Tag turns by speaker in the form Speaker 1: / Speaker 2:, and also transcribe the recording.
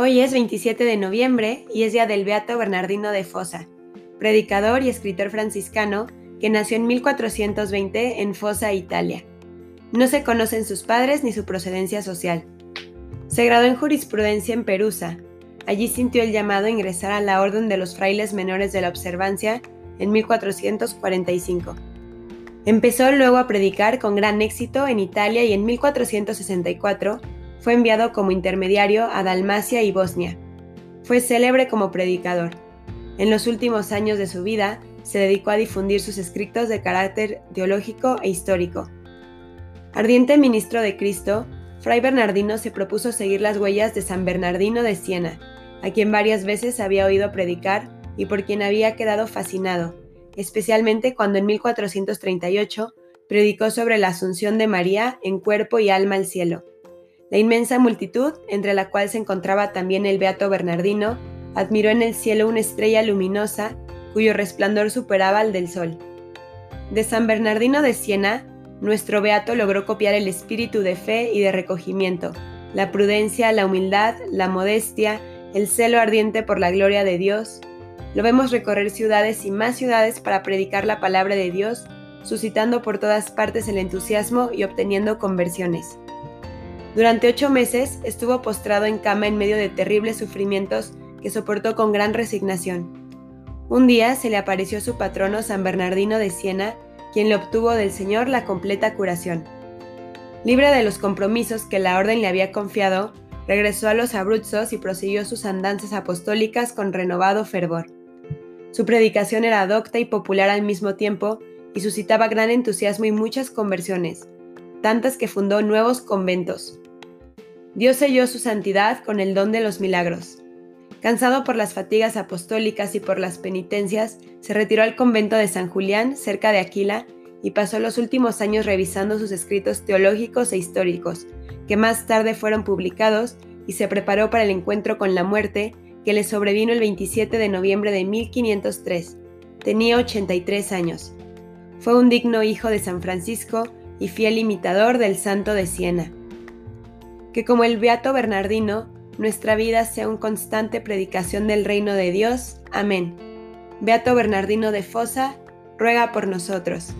Speaker 1: Hoy es 27 de noviembre y es día del Beato Bernardino de Fosa, predicador y escritor franciscano que nació en 1420 en Fosa, Italia. No se conocen sus padres ni su procedencia social. Se graduó en jurisprudencia en Perusa. Allí sintió el llamado a ingresar a la Orden de los Frailes Menores de la Observancia en 1445. Empezó luego a predicar con gran éxito en Italia y en 1464 fue enviado como intermediario a Dalmacia y Bosnia. Fue célebre como predicador. En los últimos años de su vida, se dedicó a difundir sus escritos de carácter teológico e histórico. Ardiente ministro de Cristo, Fray Bernardino se propuso seguir las huellas de San Bernardino de Siena, a quien varias veces había oído predicar y por quien había quedado fascinado, especialmente cuando en 1438 predicó sobre la asunción de María en cuerpo y alma al cielo. La inmensa multitud, entre la cual se encontraba también el beato Bernardino, admiró en el cielo una estrella luminosa cuyo resplandor superaba al del sol. De San Bernardino de Siena, nuestro beato logró copiar el espíritu de fe y de recogimiento, la prudencia, la humildad, la modestia, el celo ardiente por la gloria de Dios. Lo vemos recorrer ciudades y más ciudades para predicar la palabra de Dios, suscitando por todas partes el entusiasmo y obteniendo conversiones. Durante ocho meses estuvo postrado en cama en medio de terribles sufrimientos que soportó con gran resignación. Un día se le apareció su patrono San Bernardino de Siena, quien le obtuvo del Señor la completa curación. Libre de los compromisos que la orden le había confiado, regresó a los Abruzzos y prosiguió sus andanzas apostólicas con renovado fervor. Su predicación era docta y popular al mismo tiempo y suscitaba gran entusiasmo y muchas conversiones, tantas que fundó nuevos conventos. Dios selló su santidad con el don de los milagros. Cansado por las fatigas apostólicas y por las penitencias, se retiró al convento de San Julián, cerca de Aquila, y pasó los últimos años revisando sus escritos teológicos e históricos, que más tarde fueron publicados, y se preparó para el encuentro con la muerte, que le sobrevino el 27 de noviembre de 1503. Tenía 83 años. Fue un digno hijo de San Francisco y fiel imitador del santo de Siena que como el Beato Bernardino, nuestra vida sea una constante predicación del reino de Dios. Amén. Beato Bernardino de Fosa, ruega por nosotros.